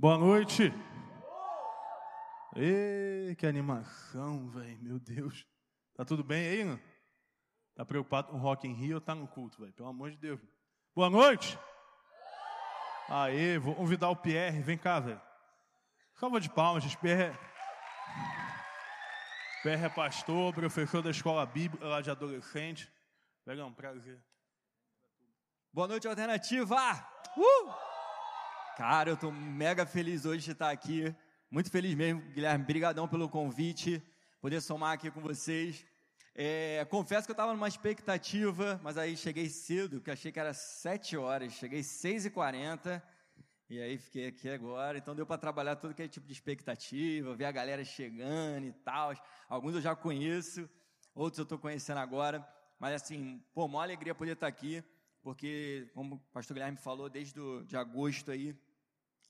Boa noite. Ê, que animação, velho. Meu Deus. Tá tudo bem aí, não? Tá preocupado com Rock in Rio ou tá no culto, velho? Pelo amor de Deus. Boa noite. Aê, vou convidar o Pierre. Vem cá, velho. Salva de palmas, gente. Pierre. é- Pierre é pastor, professor da escola bíblica lá de adolescente. Velho, é um prazer. Boa noite, Alternativa! Uh! Cara, eu tô mega feliz hoje de estar aqui. Muito feliz mesmo, Guilherme. Brigadão pelo convite, poder somar aqui com vocês. É, confesso que eu estava numa expectativa, mas aí cheguei cedo, porque achei que era 7 horas. Cheguei 6h40 e aí fiquei aqui agora. Então deu para trabalhar todo aquele tipo de expectativa, ver a galera chegando e tal. Alguns eu já conheço, outros eu estou conhecendo agora. Mas assim, pô, uma alegria poder estar aqui, porque, como o pastor Guilherme falou, desde de agosto aí,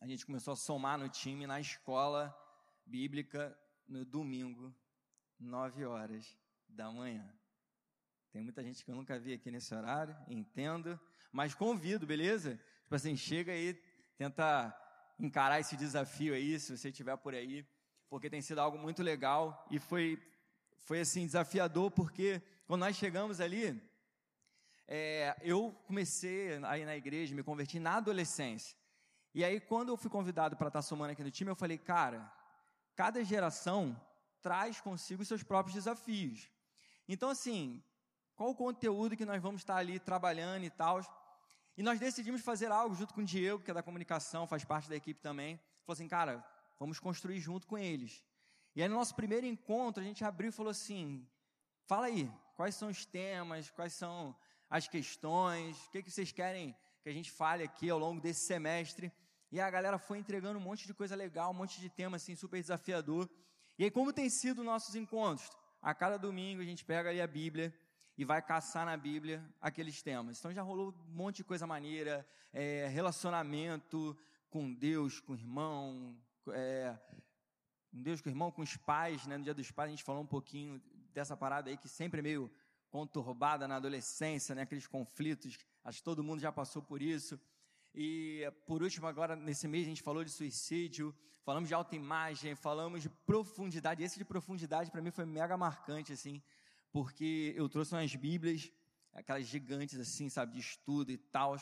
a gente começou a somar no time na escola bíblica no domingo, 9 horas da manhã. Tem muita gente que eu nunca vi aqui nesse horário, entendo, mas convido, beleza? Tipo assim, chega aí, tenta encarar esse desafio aí, se você estiver por aí, porque tem sido algo muito legal e foi, foi assim, desafiador, porque quando nós chegamos ali, é, eu comecei aí na igreja, me converti na adolescência. E aí, quando eu fui convidado para estar somando aqui no time, eu falei, cara, cada geração traz consigo seus próprios desafios. Então, assim, qual o conteúdo que nós vamos estar ali trabalhando e tal? E nós decidimos fazer algo junto com o Diego, que é da comunicação, faz parte da equipe também. Falou assim, cara, vamos construir junto com eles. E aí, no nosso primeiro encontro, a gente abriu e falou assim: fala aí, quais são os temas, quais são as questões, o que, que vocês querem que a gente fale aqui ao longo desse semestre. E a galera foi entregando um monte de coisa legal, um monte de tema assim super desafiador. E aí como tem sido nossos encontros? A cada domingo a gente pega ali a Bíblia e vai caçar na Bíblia aqueles temas. Então já rolou um monte de coisa maneira, é, relacionamento com Deus, com o irmão, é, com Deus, com o irmão, com os pais, né? No Dia dos Pais a gente falou um pouquinho dessa parada aí que sempre é meio conturbada na adolescência, né? Aqueles conflitos, acho que todo mundo já passou por isso. E por último, agora nesse mês a gente falou de suicídio, falamos de autoimagem, falamos de profundidade. Esse de profundidade para mim foi mega marcante assim, porque eu trouxe umas Bíblias, aquelas gigantes assim, sabe, de estudo e tal.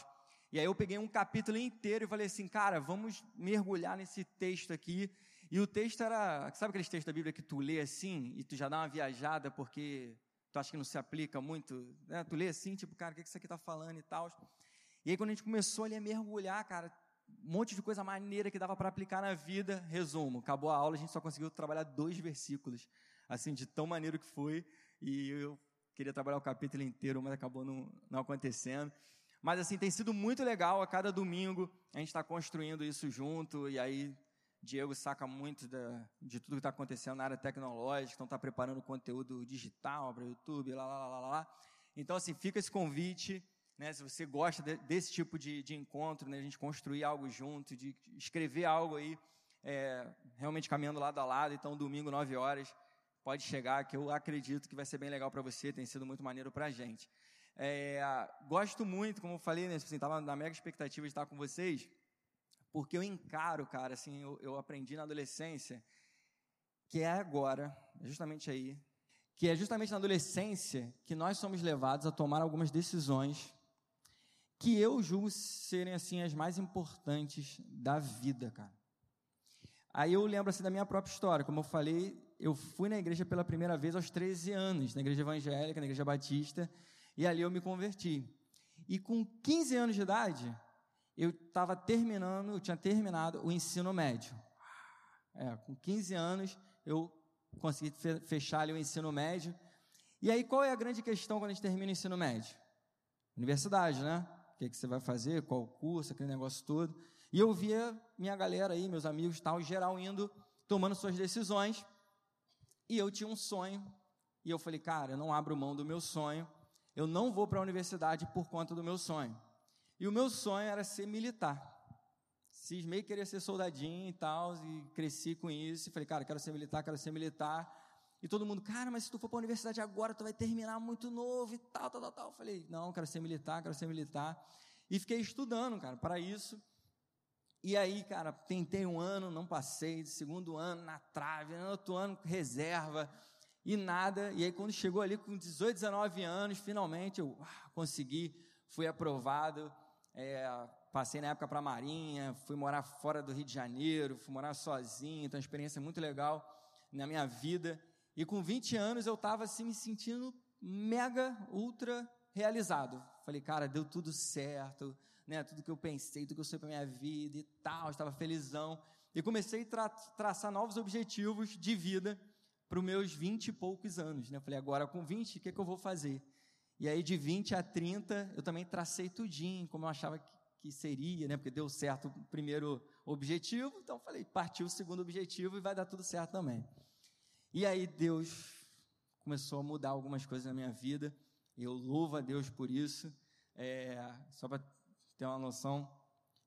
E aí eu peguei um capítulo inteiro e falei assim, cara, vamos mergulhar nesse texto aqui. E o texto era, sabe aqueles textos da Bíblia que tu lê assim e tu já dá uma viajada porque tu acha que não se aplica muito, né? Tu lê assim, tipo, cara, o que isso aqui está falando e tal. E aí, quando a gente começou ali a mergulhar, cara, um monte de coisa maneira que dava para aplicar na vida. Resumo: acabou a aula, a gente só conseguiu trabalhar dois versículos, assim, de tão maneiro que foi. E eu queria trabalhar o capítulo inteiro, mas acabou não, não acontecendo. Mas, assim, tem sido muito legal. A cada domingo a gente está construindo isso junto. E aí, Diego saca muito da, de tudo que está acontecendo na área tecnológica, então está preparando conteúdo digital para o YouTube, lá, lá, lá, lá, lá. Então, assim, fica esse convite. Né, se você gosta de, desse tipo de, de encontro, né, a gente construir algo junto, de escrever algo aí, é, realmente caminhando lado a lado, então domingo, 9 horas, pode chegar, que eu acredito que vai ser bem legal para você, tem sido muito maneiro para a gente. É, gosto muito, como eu falei, né, assim, estava na mega expectativa de estar com vocês, porque eu encaro, cara, assim, eu, eu aprendi na adolescência, que é agora, justamente aí, que é justamente na adolescência que nós somos levados a tomar algumas decisões que eu julgo serem assim as mais importantes da vida, cara. Aí eu lembro assim da minha própria história, como eu falei, eu fui na igreja pela primeira vez aos 13 anos, na igreja evangélica, na igreja batista, e ali eu me converti. E com 15 anos de idade, eu estava terminando, eu tinha terminado o ensino médio. É, com 15 anos eu consegui fechar ali o ensino médio. E aí qual é a grande questão quando a gente termina o ensino médio? Universidade, né? O que, que você vai fazer, qual curso, aquele negócio todo. E eu via minha galera aí, meus amigos tal, geral indo, tomando suas decisões. E eu tinha um sonho. E eu falei, cara, eu não abro mão do meu sonho. Eu não vou para a universidade por conta do meu sonho. E o meu sonho era ser militar. Cismei querer ser soldadinho e tal, e cresci com isso. E falei, cara, quero ser militar, quero ser militar. E todo mundo, cara, mas se tu for para a universidade agora, tu vai terminar muito novo e tal, tal, tal, tal. Eu falei, não, quero ser militar, quero ser militar. E fiquei estudando, cara, para isso. E aí, cara, tentei um ano, não passei, segundo ano na trave, no outro ano reserva e nada. E aí, quando chegou ali com 18, 19 anos, finalmente eu ah, consegui, fui aprovado. É, passei na época para a Marinha, fui morar fora do Rio de Janeiro, fui morar sozinho, então uma experiência muito legal na minha vida. E com 20 anos eu estava assim me sentindo mega, ultra realizado. Falei, cara, deu tudo certo, né? Tudo que eu pensei, tudo que eu sei para minha vida e tal, estava felizão. E comecei a tra traçar novos objetivos de vida para os meus 20 e poucos anos, né? Falei, agora com 20, o que, que eu vou fazer? E aí de 20 a 30, eu também tracei tudinho, como eu achava que, que seria, né? Porque deu certo o primeiro objetivo, então falei, partiu o segundo objetivo e vai dar tudo certo também. E aí Deus começou a mudar algumas coisas na minha vida, eu louvo a Deus por isso. É, só para ter uma noção,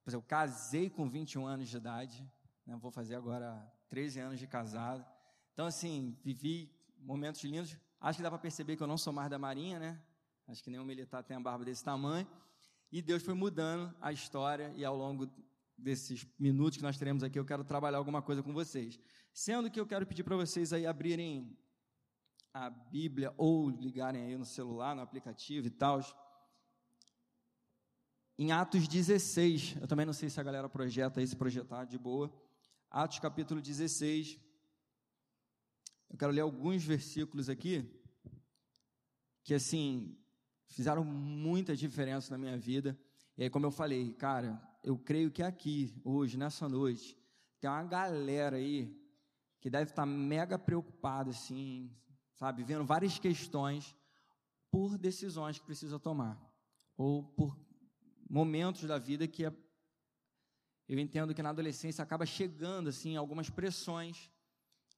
eu casei com 21 anos de idade, né? vou fazer agora 13 anos de casado. Então, assim, vivi momentos lindos. Acho que dá para perceber que eu não sou mais da Marinha, né? Acho que nenhum militar tem a barba desse tamanho. E Deus foi mudando a história, e ao longo desses minutos que nós teremos aqui, eu quero trabalhar alguma coisa com vocês. Sendo que eu quero pedir para vocês aí abrirem a Bíblia ou ligarem aí no celular, no aplicativo e tal. Em Atos 16, eu também não sei se a galera projeta aí, se projetar de boa. Atos capítulo 16. Eu quero ler alguns versículos aqui que assim fizeram muita diferença na minha vida. E aí, como eu falei, cara, eu creio que aqui, hoje, nessa noite, tem uma galera aí que deve estar mega preocupada, assim, sabe, vendo várias questões por decisões que precisa tomar, ou por momentos da vida que é, eu entendo que na adolescência acaba chegando, assim, algumas pressões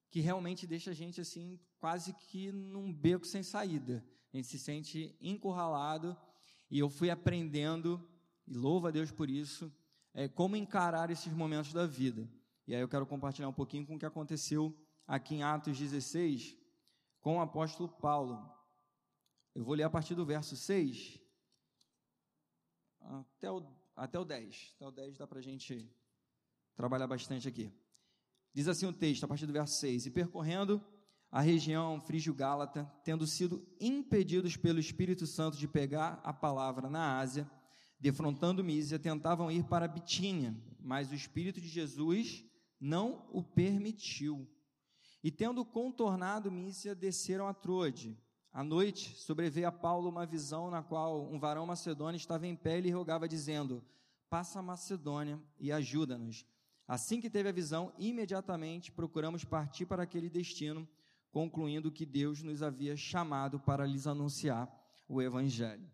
que realmente deixa a gente, assim, quase que num beco sem saída. A gente se sente encurralado e eu fui aprendendo, e louvo a Deus por isso, é, como encarar esses momentos da vida. E aí eu quero compartilhar um pouquinho com o que aconteceu aqui em Atos 16 com o apóstolo Paulo. Eu vou ler a partir do verso 6 até o, até o 10. Até o 10 dá para a gente trabalhar bastante aqui. Diz assim o texto, a partir do verso 6: E percorrendo a região frígio-gálata, tendo sido impedidos pelo Espírito Santo de pegar a palavra na Ásia, defrontando Mísia, tentavam ir para Bitínia, mas o Espírito de Jesus não o permitiu. E tendo contornado Mísia, desceram a Troade. À noite, sobreveio a Paulo uma visão na qual um varão macedônio estava em pé e lhe rogava, dizendo: Passa a Macedônia e ajuda-nos. Assim que teve a visão, imediatamente procuramos partir para aquele destino concluindo que Deus nos havia chamado para lhes anunciar o Evangelho.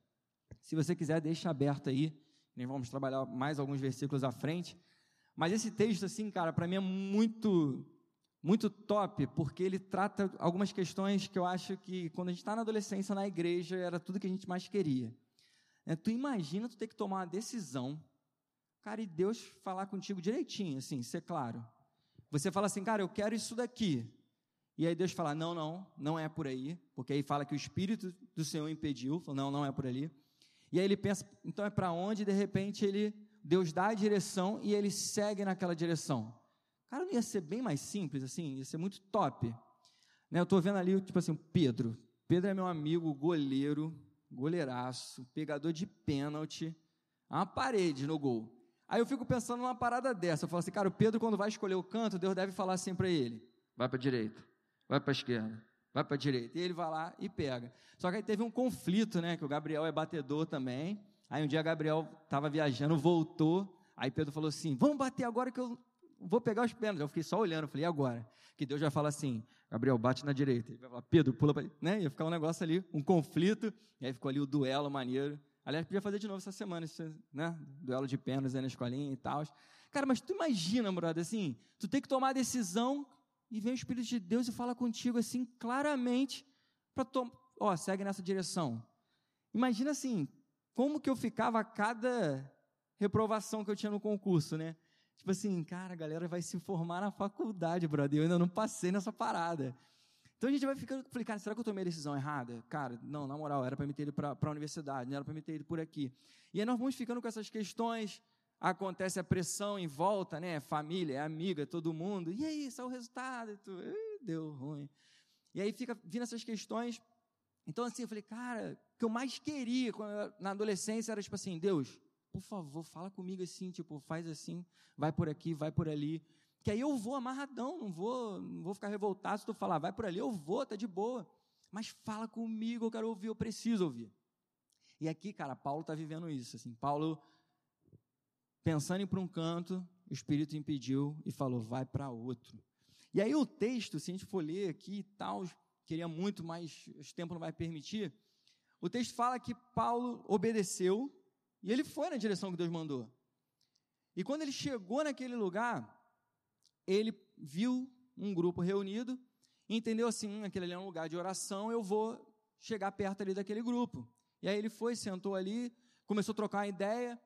Se você quiser, deixa aberto aí, nós vamos trabalhar mais alguns versículos à frente. Mas esse texto, assim, cara, para mim é muito, muito top, porque ele trata algumas questões que eu acho que quando a gente está na adolescência, na igreja, era tudo que a gente mais queria. É, tu imagina tu ter que tomar uma decisão, cara, e Deus falar contigo direitinho, assim, ser claro. Você fala assim, cara, eu quero isso daqui. E aí Deus fala: não, não, não é por aí, porque aí fala que o Espírito do Senhor impediu, fala, não, não é por ali. E aí ele pensa, então é para onde? De repente ele, Deus dá a direção e ele segue naquela direção. Cara, não ia ser bem mais simples assim, ia ser muito top. Né, eu estou vendo ali, tipo assim, Pedro. Pedro é meu amigo, goleiro, goleiraço, pegador de pênalti, uma parede no gol. Aí eu fico pensando numa parada dessa. Eu falo assim, cara, o Pedro, quando vai escolher o canto, Deus deve falar assim para ele: vai para a direita vai para a esquerda, vai para a direita. E ele vai lá e pega. Só que aí teve um conflito, né? Que o Gabriel é batedor também. Aí um dia Gabriel estava viajando, voltou. Aí Pedro falou assim: Vamos bater agora que eu vou pegar os pênaltis. Eu fiquei só olhando, falei: E agora? Que Deus vai falar assim: Gabriel, bate na direita. Ele vai falar: Pedro, pula para. Né? Ia ficar um negócio ali, um conflito. E aí ficou ali o duelo maneiro. Aliás, podia fazer de novo essa semana, né? Duelo de pênaltis aí na escolinha e tal. Cara, mas tu imagina, brother, assim, tu tem que tomar a decisão e vem o Espírito de Deus e fala contigo assim claramente para tomar, ó, segue nessa direção. Imagina assim, como que eu ficava a cada reprovação que eu tinha no concurso, né? Tipo assim, cara, a galera vai se formar na faculdade, brother, eu ainda não passei nessa parada. Então a gente vai ficando, falei, cara, será que eu tomei a decisão errada? Cara, não, na moral, era para me ter ido para a universidade, não era para me ter ido por aqui. E aí nós vamos ficando com essas questões, acontece a pressão em volta, né? Família, amiga, todo mundo. E aí, saiu o resultado? E tu, deu ruim. E aí fica vindo essas questões. Então, assim, eu falei, cara, o que eu mais queria eu, na adolescência era tipo assim, Deus, por favor, fala comigo assim, tipo, faz assim, vai por aqui, vai por ali. Que aí eu vou amarradão, não vou, não vou ficar revoltado se tu falar, vai por ali, eu vou, tá de boa. Mas fala comigo, eu quero ouvir, eu preciso ouvir. E aqui, cara, Paulo está vivendo isso. Assim, Paulo, pensando em ir para um canto, o Espírito impediu e falou, vai para outro. E aí o texto, se a gente for ler aqui e tal, queria muito, mas o tempo não vai permitir. O texto fala que Paulo obedeceu e ele foi na direção que Deus mandou. E quando ele chegou naquele lugar, ele viu um grupo reunido entendeu assim, hum, aquele ali é um lugar de oração, eu vou chegar perto ali daquele grupo. E aí ele foi, sentou ali, começou a trocar ideia,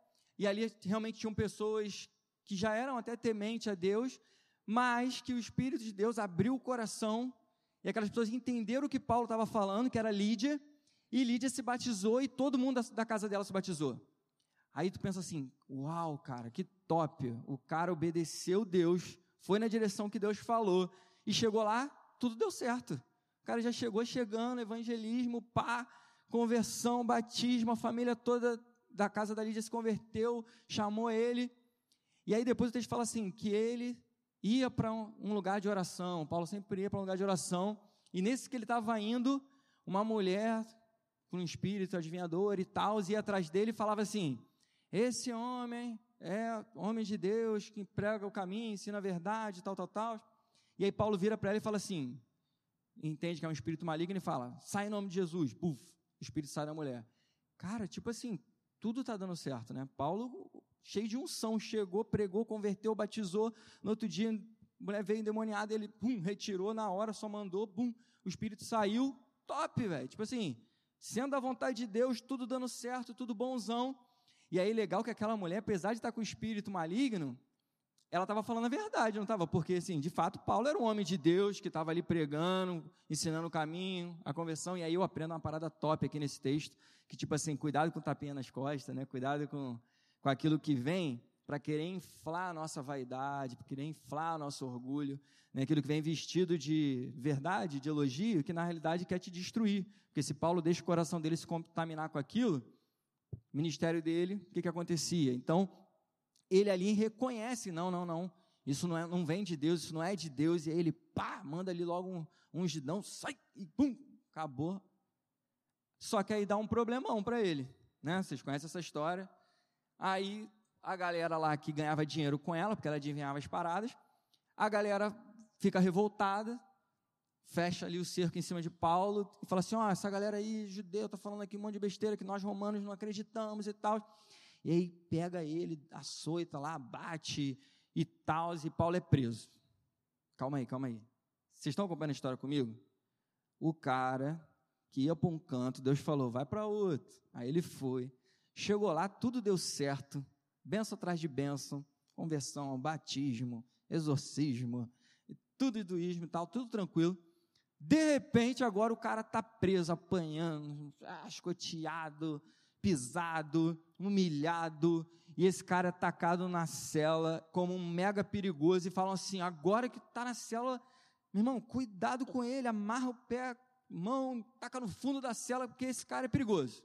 e ali realmente tinham pessoas que já eram até temente a Deus, mas que o Espírito de Deus abriu o coração, e aquelas pessoas entenderam o que Paulo estava falando, que era Lídia, e Lídia se batizou e todo mundo da, casa dela se batizou. Aí tu pensa assim: uau, cara, que top! O cara obedeceu Deus, foi na direção que Deus falou, e chegou lá, tudo deu certo. O cara já chegou chegando, evangelismo, pá, conversão, batismo, a família toda da casa da Lídia se converteu, chamou ele. E aí depois o texto fala assim, que ele ia para um lugar de oração, Paulo sempre ia para um lugar de oração, e nesse que ele estava indo, uma mulher com um espírito adivinhador e tal, ia atrás dele e falava assim, esse homem é homem de Deus, que prega o caminho, ensina a verdade, tal, tal, tal. E aí Paulo vira para ela e fala assim, entende que é um espírito maligno e fala, sai em nome de Jesus, puf, o espírito sai da mulher. Cara, tipo assim, tudo está dando certo, né? Paulo, cheio de unção, chegou, pregou, converteu, batizou. No outro dia, a mulher veio endemoniada, ele, pum, retirou na hora, só mandou, pum, o espírito saiu. Top, velho. Tipo assim, sendo a vontade de Deus, tudo dando certo, tudo bonzão. E aí, legal que aquela mulher, apesar de estar com o espírito maligno, ela estava falando a verdade, não estava? Porque, assim, de fato, Paulo era um homem de Deus que estava ali pregando, ensinando o caminho, a conversão, e aí eu aprendo uma parada top aqui nesse texto, que, tipo assim, cuidado com o tapinha nas costas, né? Cuidado com, com aquilo que vem para querer inflar a nossa vaidade, para querer inflar o nosso orgulho, né? aquilo que vem vestido de verdade, de elogio, que na realidade quer te destruir. Porque se Paulo deixa o coração dele se contaminar com aquilo, ministério dele, o que, que acontecia? Então, ele ali reconhece, não, não, não, isso não, é, não vem de Deus, isso não é de Deus, e aí ele, pá, manda ali logo um, um gidão, sai, e pum, acabou. Só que aí dá um problemão para ele, né, vocês conhecem essa história, aí a galera lá que ganhava dinheiro com ela, porque ela adivinhava as paradas, a galera fica revoltada, fecha ali o cerco em cima de Paulo e fala assim: ó, oh, essa galera aí, judeu, tá falando aqui um monte de besteira que nós romanos não acreditamos e tal. E aí pega ele, açoita lá, bate e tal, e Paulo é preso. Calma aí, calma aí. Vocês estão acompanhando a história comigo? O cara que ia para um canto, Deus falou, vai para outro. Aí ele foi. Chegou lá, tudo deu certo. Benção atrás de benção. Conversão, batismo, exorcismo, tudo iduísmo e tal, tudo tranquilo. De repente, agora o cara está preso, apanhando, escoteado, pisado, humilhado, e esse cara é atacado na cela como um mega perigoso, e falam assim: agora que está na cela, meu irmão, cuidado com ele, amarra o pé, mão, taca no fundo da cela, porque esse cara é perigoso.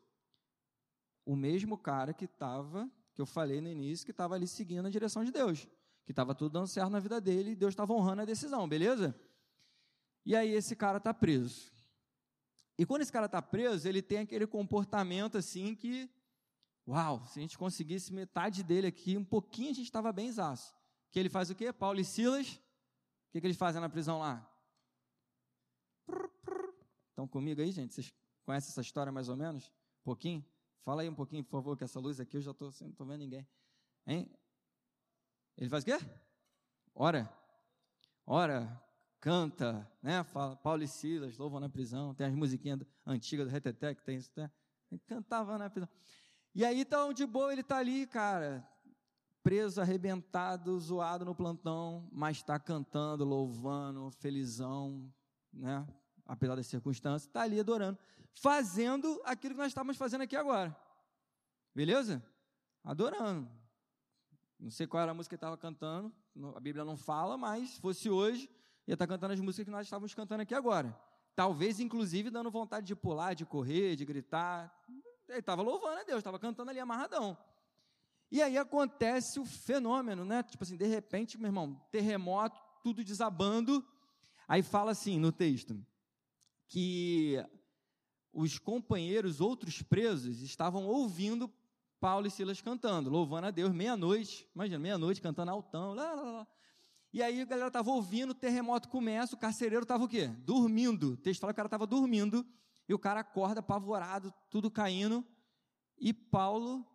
O mesmo cara que estava, que eu falei no início, que estava ali seguindo a direção de Deus, que estava tudo dando certo na vida dele, e Deus estava honrando a decisão, beleza? E aí esse cara está preso. E quando esse cara está preso, ele tem aquele comportamento assim que, uau, se a gente conseguisse metade dele aqui, um pouquinho a gente estava bem zaço. Que ele faz o quê? Paulo e Silas, o que, que eles fazem na prisão lá? Estão comigo aí, gente? Vocês conhecem essa história mais ou menos? Um pouquinho? Fala aí um pouquinho, por favor, que essa luz aqui eu já estou, não estou vendo ninguém. Hein? Ele faz o quê? Ora. Ora, canta, né? Fala, Paulo e Silas louvam na prisão, tem as musiquinhas antigas do Reteté que tem isso, né? Cantava na prisão. E aí, então, de boa, ele está ali, cara, preso, arrebentado, zoado no plantão, mas está cantando, louvando, felizão, né? Apesar das circunstâncias, está ali adorando, fazendo aquilo que nós estamos fazendo aqui agora. Beleza? Adorando. Não sei qual era a música que ele estava cantando, a Bíblia não fala, mas se fosse hoje, ia estar tá cantando as músicas que nós estávamos cantando aqui agora. Talvez, inclusive, dando vontade de pular, de correr, de gritar. Ele estava louvando a Deus, estava cantando ali amarradão. E aí acontece o fenômeno, né? Tipo assim, de repente, meu irmão, terremoto, tudo desabando. Aí fala assim no texto que os companheiros, outros presos, estavam ouvindo Paulo e Silas cantando, louvando a Deus, meia-noite, imagina, meia-noite, cantando altão, lá, lá, lá. E aí a galera estava ouvindo, o terremoto começa, o carcereiro estava o quê? Dormindo. O texto fala que o cara estava dormindo, e o cara acorda apavorado, tudo caindo, e Paulo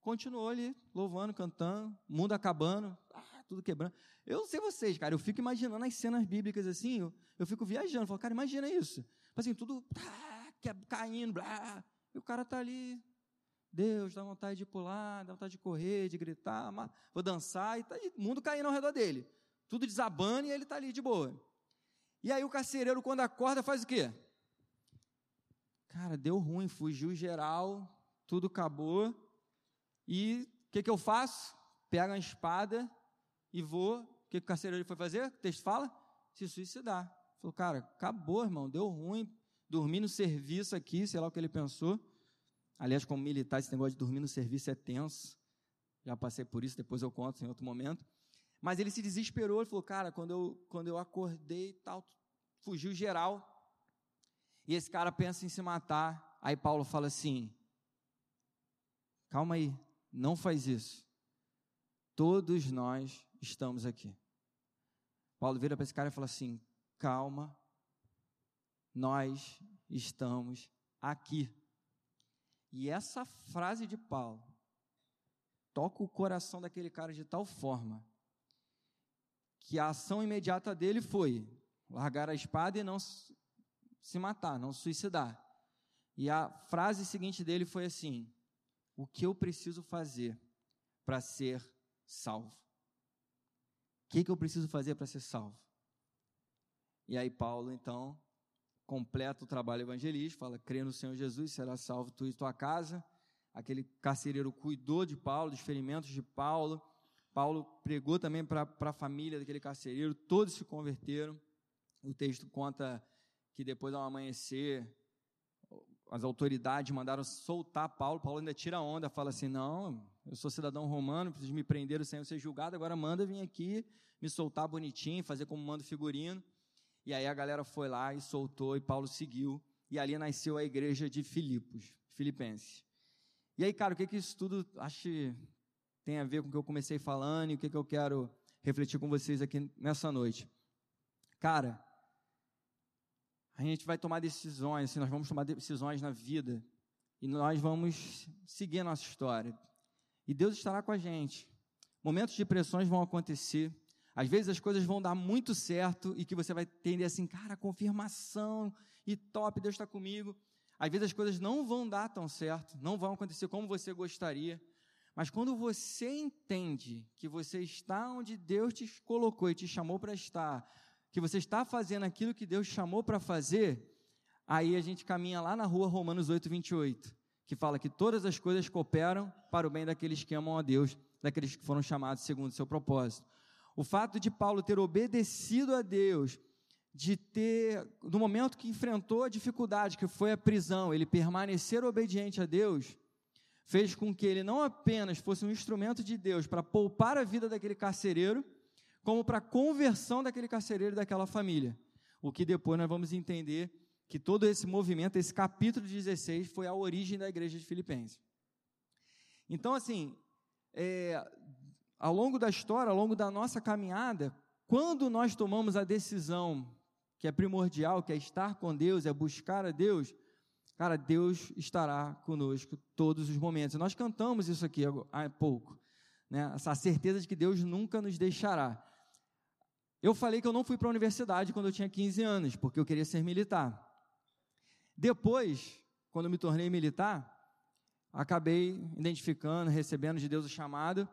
continuou ali, louvando, cantando, mundo acabando, ah, tudo quebrando. Eu não sei vocês, cara, eu fico imaginando as cenas bíblicas assim, eu, eu fico viajando, falo, cara, imagina isso. Tipo assim, tudo ah, caindo, blá, e o cara está ali Deus, dá vontade de pular, dá vontade de correr, de gritar, vou dançar, e tá o mundo caindo ao redor dele. Tudo desabando e ele está ali de boa. E aí o carcereiro, quando acorda, faz o quê? Cara, deu ruim, fugiu geral, tudo acabou. E o que, que eu faço? Pego a espada e vou. O que, que o carcereiro foi fazer? O texto fala? Se suicidar. Falou, cara, acabou, irmão, deu ruim. Dormi no serviço aqui, sei lá o que ele pensou. Aliás, como militar, esse negócio de dormir no serviço é tenso. Já passei por isso, depois eu conto em outro momento. Mas ele se desesperou, ele falou, cara, quando eu, quando eu acordei e tal, fugiu geral. E esse cara pensa em se matar. Aí Paulo fala assim: calma aí, não faz isso. Todos nós estamos aqui. Paulo vira para esse cara e fala assim: calma, nós estamos aqui. E essa frase de Paulo toca o coração daquele cara de tal forma que a ação imediata dele foi largar a espada e não se matar, não suicidar. E a frase seguinte dele foi assim: O que eu preciso fazer para ser salvo? O que, que eu preciso fazer para ser salvo? E aí, Paulo, então, completa o trabalho evangelístico, fala: crê no Senhor Jesus, será salvo tu e tua casa. Aquele carcereiro cuidou de Paulo, dos ferimentos de Paulo. Paulo pregou também para a família daquele carcereiro, todos se converteram. O texto conta que depois ao amanhecer, as autoridades mandaram soltar Paulo. Paulo ainda tira onda, fala assim: Não, eu sou cidadão romano, preciso me prender sem eu ser julgado, agora manda vir aqui me soltar bonitinho, fazer como manda o figurino. E aí a galera foi lá e soltou, e Paulo seguiu. E ali nasceu a igreja de Filipos, Filipenses. E aí, cara, o que, que isso tudo acho tem a ver com o que eu comecei falando e o que, que eu quero refletir com vocês aqui nessa noite? Cara, a gente vai tomar decisões, assim, nós vamos tomar decisões na vida e nós vamos seguir a nossa história. E Deus estará com a gente. Momentos de pressões vão acontecer, às vezes as coisas vão dar muito certo e que você vai tender assim, cara, confirmação e top, Deus está comigo. Às vezes as coisas não vão dar tão certo, não vão acontecer como você gostaria. Mas quando você entende que você está onde Deus te colocou e te chamou para estar, que você está fazendo aquilo que Deus chamou para fazer, aí a gente caminha lá na rua Romanos 8, 28, que fala que todas as coisas cooperam para o bem daqueles que amam a Deus, daqueles que foram chamados segundo o seu propósito. O fato de Paulo ter obedecido a Deus, de ter, no momento que enfrentou a dificuldade, que foi a prisão, ele permanecer obediente a Deus, fez com que ele não apenas fosse um instrumento de Deus para poupar a vida daquele carcereiro, como para a conversão daquele carcereiro e daquela família. O que depois nós vamos entender que todo esse movimento, esse capítulo 16, foi a origem da igreja de Filipenses. Então, assim, é, ao longo da história, ao longo da nossa caminhada, quando nós tomamos a decisão que é primordial, que é estar com Deus, é buscar a Deus, cara, Deus estará conosco todos os momentos. Nós cantamos isso aqui há pouco, né? Essa certeza de que Deus nunca nos deixará. Eu falei que eu não fui para a universidade quando eu tinha 15 anos, porque eu queria ser militar. Depois, quando eu me tornei militar, acabei identificando, recebendo de Deus o chamado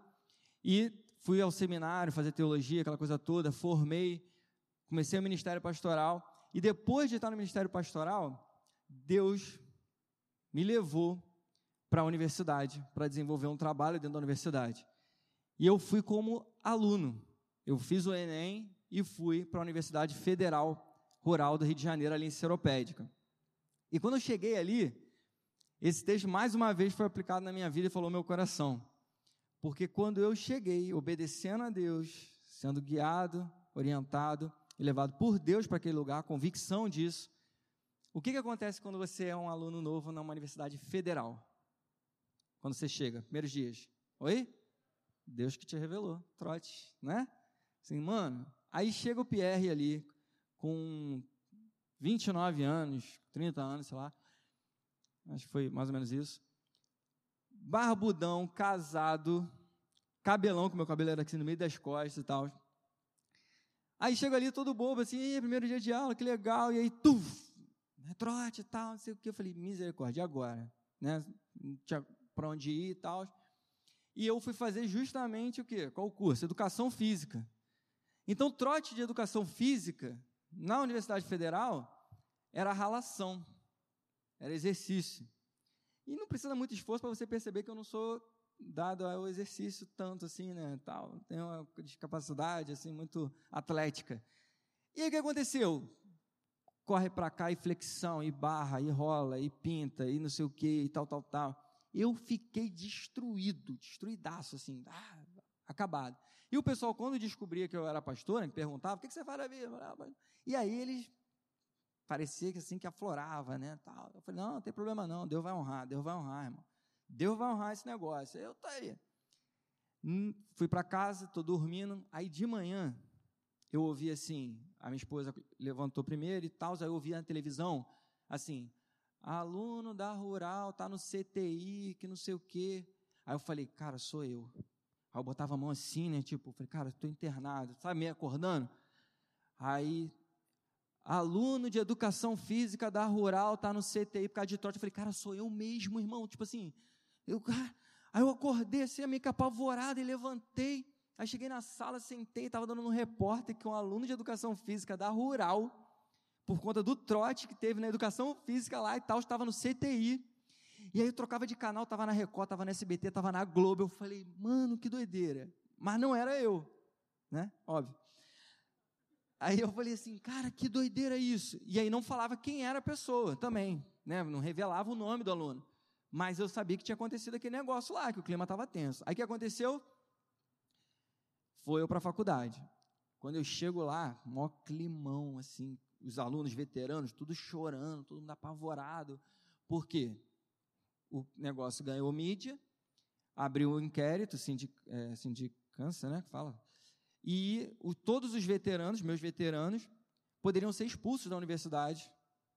e fui ao seminário fazer teologia, aquela coisa toda, formei, comecei o ministério pastoral. E depois de estar no ministério pastoral, Deus me levou para a universidade, para desenvolver um trabalho dentro da universidade. E eu fui como aluno. Eu fiz o Enem e fui para a Universidade Federal Rural do Rio de Janeiro, ali em Seropédica. E quando eu cheguei ali, esse texto mais uma vez foi aplicado na minha vida e falou meu coração. Porque quando eu cheguei, obedecendo a Deus, sendo guiado, orientado e levado por Deus para aquele lugar, convicção disso, o que, que acontece quando você é um aluno novo numa universidade federal? Quando você chega, primeiros dias. Oi? Deus que te revelou, trote, né? Assim, mano, aí chega o Pierre ali, com 29 anos, 30 anos, sei lá, acho que foi mais ou menos isso, barbudão, casado, cabelão, que meu cabelo era aqui no meio das costas e tal. Aí chega ali todo bobo, assim, primeiro dia de aula, que legal, e aí, tuf, né, trote e tal, não sei o que. Eu falei, misericórdia, agora? Né? Não tinha para onde ir e tal. E eu fui fazer justamente o quê? Qual o curso? Educação Física. Então, trote de Educação Física, na Universidade Federal, era ralação, era exercício. E não precisa muito esforço para você perceber que eu não sou dado ao exercício tanto assim, né, tal. Tenho uma discapacidade assim muito atlética. E aí o que aconteceu? Corre para cá e flexão, e barra, e rola, e pinta, e não sei o que, e tal, tal, tal. Eu fiquei destruído, destruidaço, assim, ah, acabado. E o pessoal, quando descobria que eu era pastor, me perguntava, o que, você faz na vida? E aí eles parecia que assim que aflorava, né, tal. Eu falei, não, não tem problema não, Deus vai honrar, Deus vai honrar, irmão. Deus vai honrar esse negócio. Eu tô aí. Hum, fui para casa, tô dormindo, aí de manhã eu ouvi assim, a minha esposa levantou primeiro e tal, aí eu ouvi na televisão assim, aluno da rural tá no CTI, que não sei o quê. Aí eu falei, cara, sou eu. Aí eu botava a mão assim, né, tipo, falei, cara, estou internado, sabe, meio acordando. Aí aluno de educação física da rural tá no CTI por causa de trote. Eu falei, cara, sou eu mesmo, irmão. Tipo assim, eu, aí eu acordei assim, meio que apavorado e levantei. Aí cheguei na sala, sentei, estava dando um repórter que um aluno de educação física da rural, por conta do trote que teve na educação física lá e tal, estava no CTI. E aí eu trocava de canal, estava na Record, estava na SBT, estava na Globo. Eu falei, mano, que doideira. Mas não era eu, né? Óbvio. Aí eu falei assim, cara, que doideira isso. E aí não falava quem era a pessoa também, né? Não revelava o nome do aluno. Mas eu sabia que tinha acontecido aquele negócio lá, que o clima estava tenso. Aí o que aconteceu? Foi eu para a faculdade. Quando eu chego lá, maior climão, assim, os alunos veteranos, tudo chorando, todo mundo apavorado. Por quê? O negócio ganhou mídia, abriu um inquérito, sindic, é, sindicância, né, que fala, e o, todos os veteranos, meus veteranos, poderiam ser expulsos da universidade,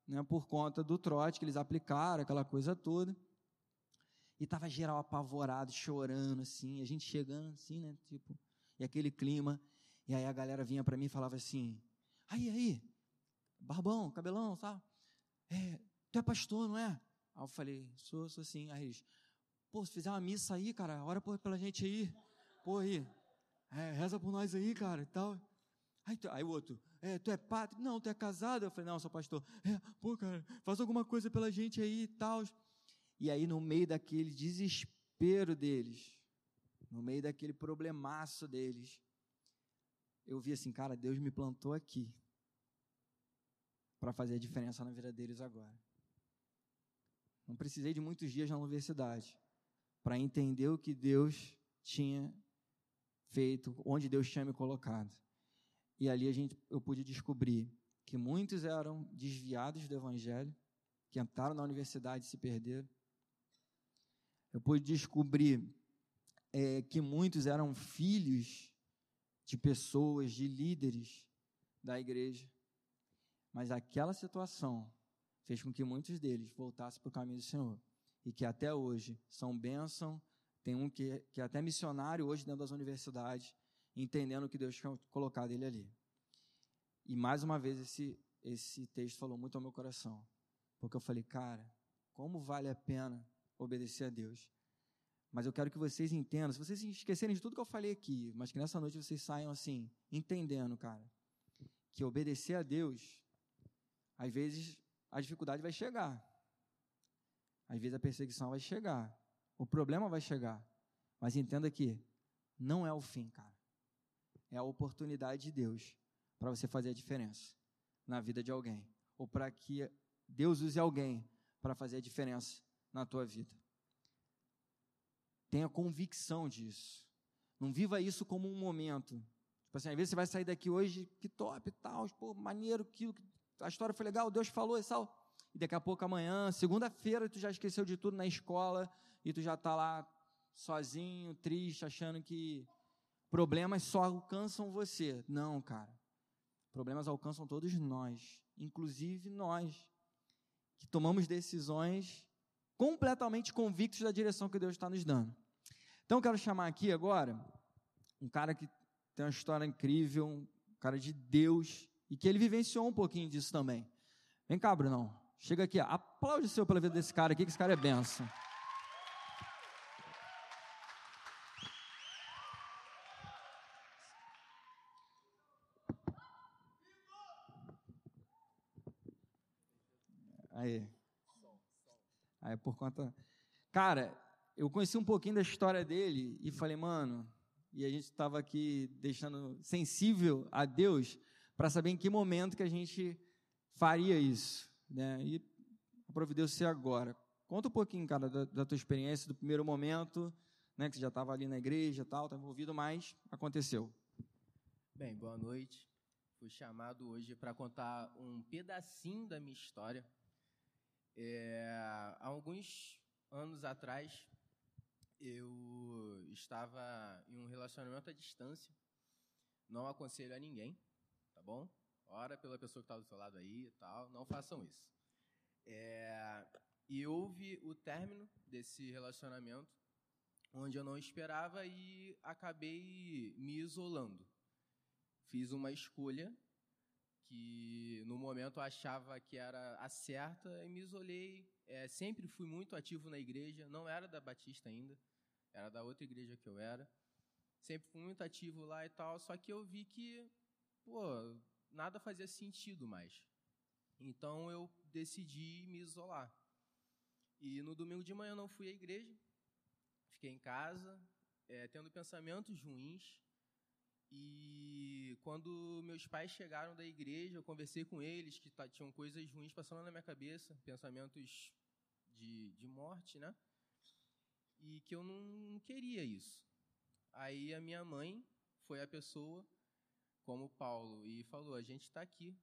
né, por conta do trote que eles aplicaram, aquela coisa toda. E estava geral apavorado, chorando, assim, a gente chegando, assim, né, tipo, e aquele clima. E aí a galera vinha para mim e falava assim: aí, aí, barbão, cabelão, sabe? É, tu é pastor, não é? Aí eu falei: sou, sou sim. Aí eles: pô, se fizer uma missa aí, cara, ora pela gente aí. Pô, aí, é, reza por nós aí, cara, e tal. Aí, aí o outro, é, tu é padre? Não, tu é casado? Eu falei, não, sou pastor. É, pô, cara, faz alguma coisa pela gente aí e tal. E aí, no meio daquele desespero deles, no meio daquele problemaço deles, eu vi assim, cara, Deus me plantou aqui para fazer a diferença na vida deles agora. Não precisei de muitos dias na universidade para entender o que Deus tinha feito, onde Deus tinha me colocado. E ali a gente, eu pude descobrir que muitos eram desviados do Evangelho, que entraram na universidade e se perderam. Eu pude descobrir é, que muitos eram filhos de pessoas, de líderes da igreja. Mas aquela situação fez com que muitos deles voltassem para o caminho do Senhor. E que até hoje são bênção tem um que, que é até missionário hoje dentro das universidades, entendendo que Deus tinha colocado ele ali. E mais uma vez esse, esse texto falou muito ao meu coração. Porque eu falei, cara, como vale a pena obedecer a Deus? Mas eu quero que vocês entendam, se vocês esquecerem de tudo que eu falei aqui, mas que nessa noite vocês saiam assim, entendendo, cara, que obedecer a Deus, às vezes a dificuldade vai chegar. Às vezes a perseguição vai chegar. O problema vai chegar. Mas entenda que não é o fim, cara. É a oportunidade de Deus para você fazer a diferença na vida de alguém, ou para que Deus use alguém para fazer a diferença na tua vida. Tenha convicção disso. Não viva isso como um momento. Tipo assim, às vezes você vai sair daqui hoje, que top tal, pô, maneiro, aquilo, a história foi legal, Deus falou e tal. E daqui a pouco amanhã, segunda-feira, tu já esqueceu de tudo na escola e tu já está lá sozinho, triste, achando que problemas só alcançam você. Não, cara. Problemas alcançam todos nós, inclusive nós, que tomamos decisões completamente convictos da direção que Deus está nos dando. Então, eu quero chamar aqui agora um cara que tem uma história incrível, um cara de Deus, e que ele vivenciou um pouquinho disso também. Vem cá, Brunão. Chega aqui. Aplaude o seu pela vida desse cara aqui, que esse cara é benção. Aí. Aí por conta. Cara, eu conheci um pouquinho da história dele e falei, mano, e a gente estava aqui deixando sensível a Deus para saber em que momento que a gente faria isso, né? E provideu ser agora. Conta um pouquinho, cara, da, da, tua experiência do primeiro momento, né? Que você já estava ali na igreja, tal, estava envolvido, mas aconteceu. Bem, boa noite. Fui chamado hoje para contar um pedacinho da minha história. É, há alguns anos atrás, eu estava em um relacionamento à distância. Não aconselho a ninguém, tá bom? Ora pela pessoa que está do seu lado aí e tal. Não façam isso. É, e houve o término desse relacionamento, onde eu não esperava e acabei me isolando. Fiz uma escolha que no momento eu achava que era a certa e me isolei. É, sempre fui muito ativo na igreja, não era da Batista ainda, era da outra igreja que eu era. Sempre fui muito ativo lá e tal, só que eu vi que, pô, nada fazia sentido mais. Então eu decidi me isolar. E no domingo de manhã eu não fui à igreja, fiquei em casa, é, tendo pensamentos ruins, e quando meus pais chegaram da igreja, eu conversei com eles que tinham coisas ruins passando na minha cabeça, pensamentos de, de morte, né? E que eu não queria isso. Aí a minha mãe foi a pessoa, como Paulo, e falou: A gente está aqui,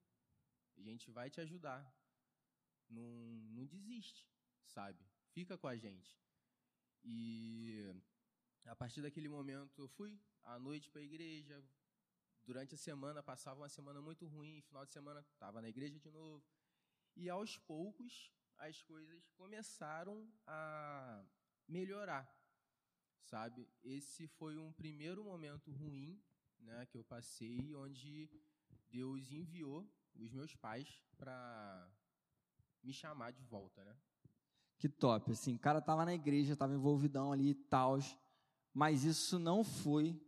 a gente vai te ajudar. Não, não desiste, sabe? Fica com a gente. E a partir daquele momento eu fui à noite para a igreja. Durante a semana passava uma semana muito ruim, final de semana estava na igreja de novo. E aos poucos as coisas começaram a melhorar, sabe? Esse foi um primeiro momento ruim, né, que eu passei, onde Deus enviou os meus pais para me chamar de volta, né? Que top, assim, o cara tava na igreja, tava envolvidão ali e tal, mas isso não foi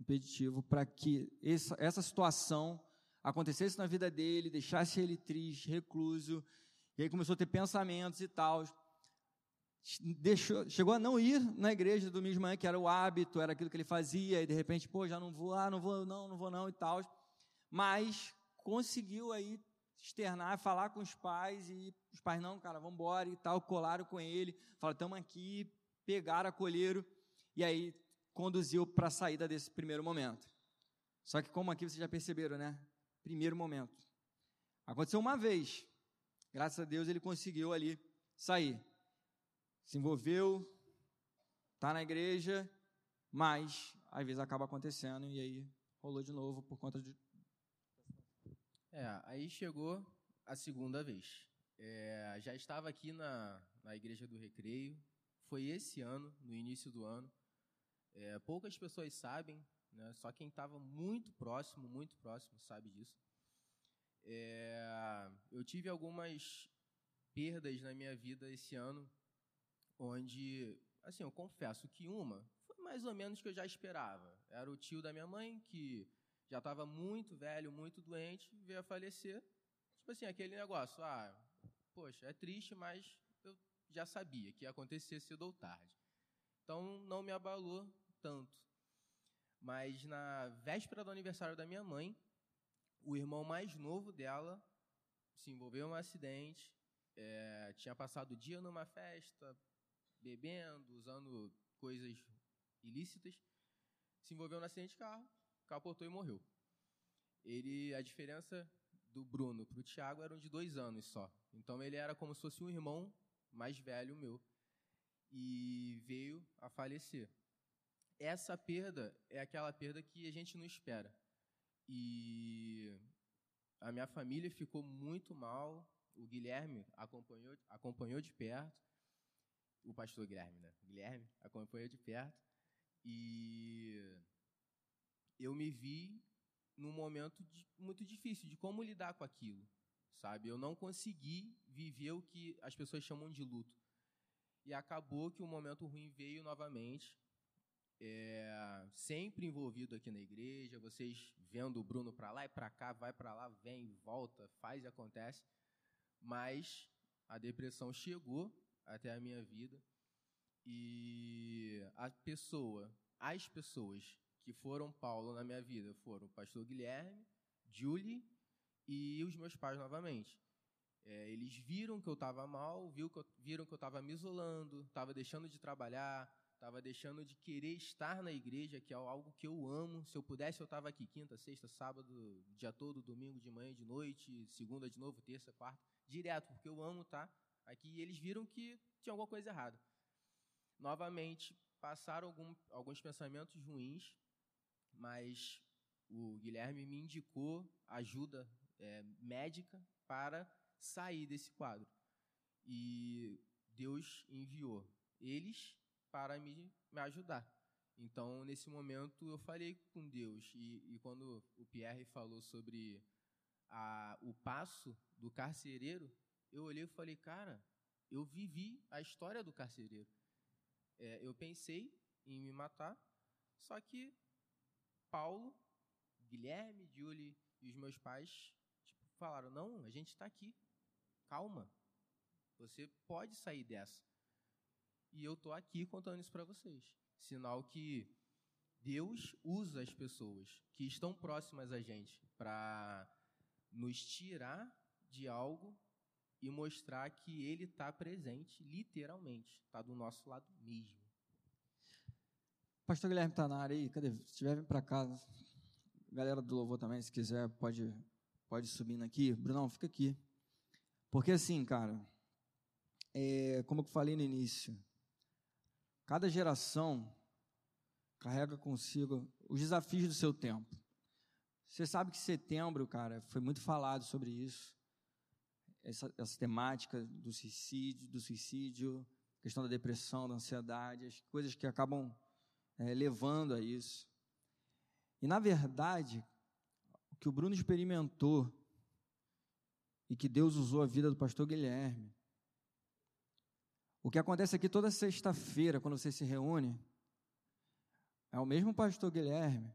impeditivo para que essa, essa situação acontecesse na vida dele, deixasse ele triste, recluso, e aí começou a ter pensamentos e tal. Deixou, chegou a não ir na igreja do de manhã, que era o hábito, era aquilo que ele fazia, e de repente, pô, já não vou, ah, não vou, não, não vou não e tal. Mas conseguiu aí externar, falar com os pais, e os pais, não, cara, vamos embora e tal, colaram com ele, falaram, estamos aqui, pegaram, acolheram, e aí conduziu para a saída desse primeiro momento. Só que como aqui vocês já perceberam, né? Primeiro momento. Aconteceu uma vez. Graças a Deus ele conseguiu ali sair. Se envolveu, está na igreja, mas às vezes acaba acontecendo e aí rolou de novo por conta de. É, aí chegou a segunda vez. É, já estava aqui na, na Igreja do Recreio. Foi esse ano, no início do ano. É, poucas pessoas sabem, né? só quem estava muito próximo, muito próximo, sabe disso. É, eu tive algumas perdas na minha vida esse ano, onde, assim, eu confesso que uma foi mais ou menos que eu já esperava. Era o tio da minha mãe, que já estava muito velho, muito doente, veio a falecer. Tipo assim, aquele negócio, ah, poxa, é triste, mas eu já sabia que ia acontecer cedo ou tarde. Então, não me abalou tanto. Mas na véspera do aniversário da minha mãe, o irmão mais novo dela se envolveu em um acidente, é, tinha passado o dia numa festa, bebendo, usando coisas ilícitas, se envolveu no acidente de carro, capotou e morreu. Ele, a diferença do Bruno para o Tiago eram de dois anos só. Então ele era como se fosse um irmão mais velho meu e veio a falecer. Essa perda é aquela perda que a gente não espera. E a minha família ficou muito mal. O Guilherme acompanhou, acompanhou de perto. O pastor Guilherme, né? Guilherme acompanhou de perto. E eu me vi num momento de, muito difícil de como lidar com aquilo, sabe? Eu não consegui viver o que as pessoas chamam de luto. E acabou que o momento ruim veio novamente. É, sempre envolvido aqui na igreja, vocês vendo o Bruno para lá e para cá, vai para lá, vem, volta, faz e acontece. Mas a depressão chegou até a minha vida e a pessoa, as pessoas que foram Paulo na minha vida foram o pastor Guilherme, Julie e os meus pais novamente. É, eles viram que eu estava mal, viu que eu, viram que eu estava me isolando, estava deixando de trabalhar, estava deixando de querer estar na igreja, que é algo que eu amo. Se eu pudesse, eu estava aqui quinta, sexta, sábado, dia todo, domingo de manhã, de noite, segunda de novo, terça, quarta, direto, porque eu amo estar aqui. Eles viram que tinha alguma coisa errada. Novamente, passaram algum, alguns pensamentos ruins, mas o Guilherme me indicou ajuda é, médica para sair desse quadro. E Deus enviou eles para me, me ajudar. Então, nesse momento, eu falei com Deus. E, e quando o Pierre falou sobre a, o passo do carcereiro, eu olhei e falei, cara, eu vivi a história do carcereiro. É, eu pensei em me matar, só que Paulo, Guilherme, Julie e os meus pais tipo, falaram: não, a gente está aqui, calma, você pode sair dessa. E eu estou aqui contando isso para vocês. Sinal que Deus usa as pessoas que estão próximas a gente para nos tirar de algo e mostrar que Ele está presente, literalmente, está do nosso lado mesmo. Pastor Guilherme está na área aí, cadê? Se estiver, vem para cá. Galera do louvor também, se quiser, pode, pode subir aqui. Brunão, fica aqui. Porque assim, cara, é, como eu falei no início, cada geração carrega consigo os desafios do seu tempo. Você sabe que setembro, cara, foi muito falado sobre isso. Essa, essa temática do suicídio, do suicídio, questão da depressão, da ansiedade, as coisas que acabam é, levando a isso. E, na verdade, o que o Bruno experimentou e que Deus usou a vida do pastor Guilherme, o que acontece aqui toda sexta-feira, quando você se reúne, é o mesmo pastor Guilherme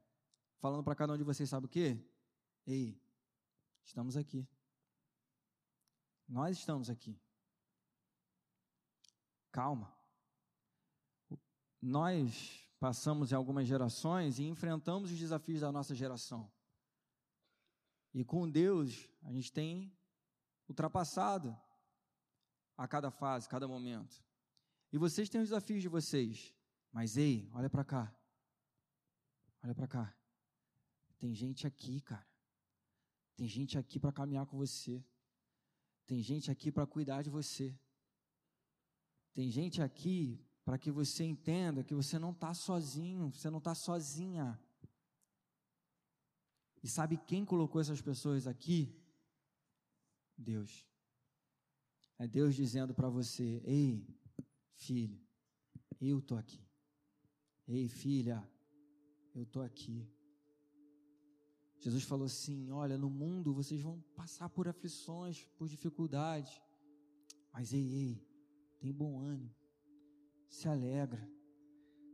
falando para cada um de vocês, sabe o quê? Ei, estamos aqui. Nós estamos aqui. Calma. Nós passamos em algumas gerações e enfrentamos os desafios da nossa geração. E com Deus, a gente tem ultrapassado a cada fase, cada momento. E vocês têm os desafios de vocês. Mas ei, olha para cá. Olha para cá. Tem gente aqui, cara. Tem gente aqui para caminhar com você. Tem gente aqui para cuidar de você. Tem gente aqui para que você entenda que você não está sozinho, você não está sozinha. E sabe quem colocou essas pessoas aqui? Deus. É Deus dizendo para você: Ei, filho, eu estou aqui. Ei, filha, eu estou aqui. Jesus falou assim: Olha, no mundo vocês vão passar por aflições, por dificuldades, mas ei, ei, tem bom ânimo se alegra.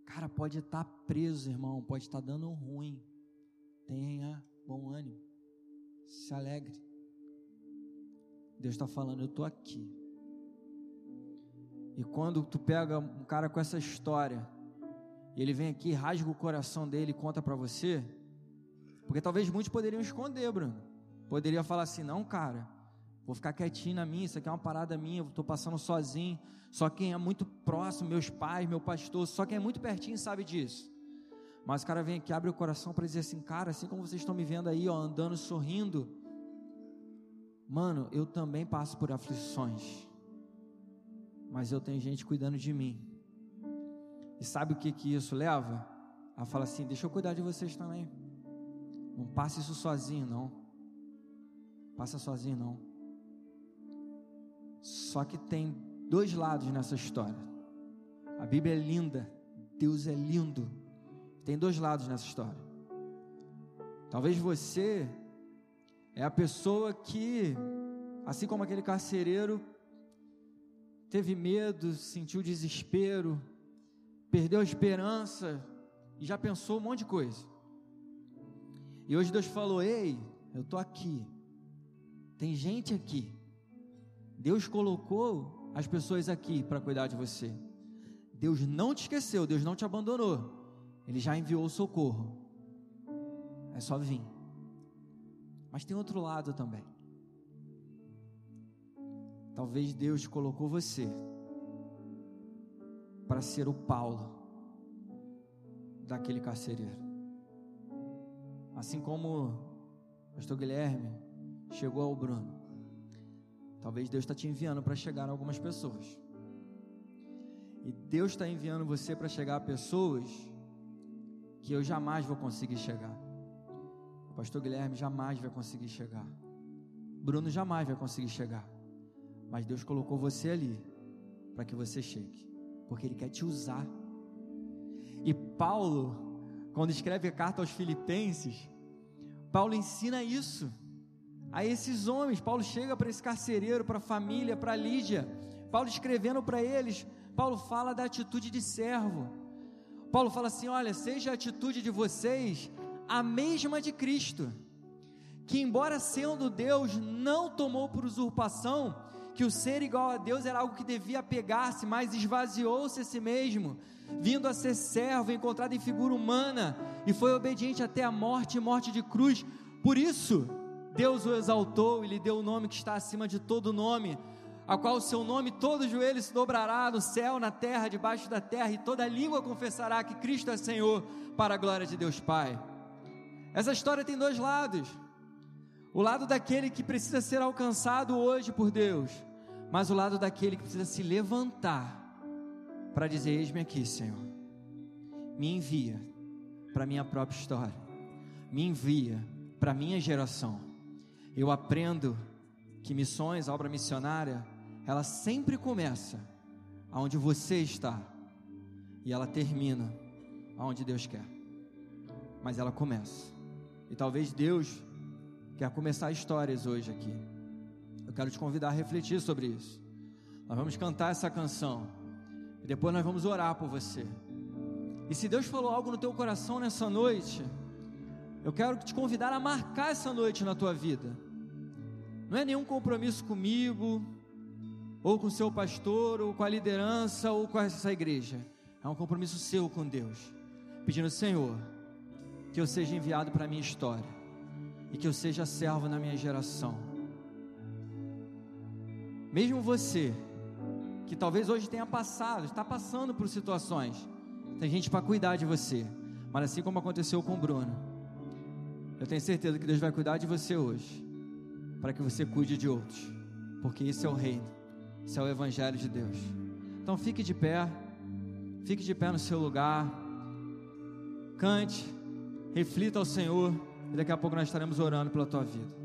Cara, pode estar tá preso, irmão, pode estar tá dando ruim. Tenha bom ânimo. Se alegre. Deus está falando, eu estou aqui. E quando tu pega um cara com essa história e ele vem aqui, rasga o coração dele e conta para você, porque talvez muitos poderiam esconder, Bruno. Poderia falar assim: não, cara, vou ficar quietinho na minha, isso aqui é uma parada minha, eu estou passando sozinho. Só quem é muito próximo, meus pais, meu pastor, só quem é muito pertinho sabe disso. Mas o cara vem aqui, abre o coração para dizer assim: cara, assim como vocês estão me vendo aí, ó, andando, sorrindo, mano, eu também passo por aflições, mas eu tenho gente cuidando de mim. E sabe o que que isso leva? A falar assim: deixa eu cuidar de vocês também. Não passe isso sozinho, não. Passa sozinho, não. Só que tem dois lados nessa história. A Bíblia é linda, Deus é lindo. Tem dois lados nessa história. Talvez você é a pessoa que, assim como aquele carcereiro, teve medo, sentiu desespero, perdeu a esperança e já pensou um monte de coisa. E hoje Deus falou: Ei, eu estou aqui. Tem gente aqui. Deus colocou as pessoas aqui para cuidar de você. Deus não te esqueceu, Deus não te abandonou. Ele já enviou o socorro. É só vir. Mas tem outro lado também. Talvez Deus colocou você para ser o Paulo daquele carcereiro. Assim como o pastor Guilherme chegou ao Bruno. Talvez Deus está te enviando para chegar a algumas pessoas. E Deus está enviando você para chegar a pessoas que eu jamais vou conseguir chegar. O pastor Guilherme jamais vai conseguir chegar. Bruno jamais vai conseguir chegar. Mas Deus colocou você ali para que você chegue, porque Ele quer te usar. E Paulo quando escreve a carta aos Filipenses, Paulo ensina isso a esses homens. Paulo chega para esse carcereiro, para a família, para Lídia. Paulo escrevendo para eles, Paulo fala da atitude de servo. Paulo fala assim: olha, seja a atitude de vocês a mesma de Cristo, que, embora sendo Deus, não tomou por usurpação que o ser igual a Deus era algo que devia pegar-se, mas esvaziou-se a si mesmo vindo a ser servo, encontrado em figura humana, e foi obediente até a morte e morte de cruz. Por isso, Deus o exaltou e lhe deu o nome que está acima de todo nome, a qual o seu nome todo joelho se dobrará no céu, na terra, debaixo da terra, e toda língua confessará que Cristo é Senhor, para a glória de Deus Pai. Essa história tem dois lados. O lado daquele que precisa ser alcançado hoje por Deus, mas o lado daquele que precisa se levantar para dizer: Eis-me aqui, Senhor. Me envia para minha própria história, me envia para minha geração. Eu aprendo que missões, a obra missionária, ela sempre começa aonde você está e ela termina aonde Deus quer. Mas ela começa. E talvez Deus quer começar histórias hoje aqui. Eu quero te convidar a refletir sobre isso. Nós vamos cantar essa canção. E depois nós vamos orar por você. E se Deus falou algo no teu coração nessa noite, eu quero te convidar a marcar essa noite na tua vida. Não é nenhum compromisso comigo, ou com o seu pastor, ou com a liderança, ou com essa igreja. É um compromisso seu com Deus. Pedindo, Senhor, que eu seja enviado para a minha história e que eu seja servo na minha geração. Mesmo você que talvez hoje tenha passado, está passando por situações. Tem gente para cuidar de você. Mas assim como aconteceu com o Bruno, eu tenho certeza que Deus vai cuidar de você hoje, para que você cuide de outros, porque isso é o reino, isso é o evangelho de Deus. Então fique de pé, fique de pé no seu lugar, cante, reflita ao Senhor, e daqui a pouco nós estaremos orando pela tua vida.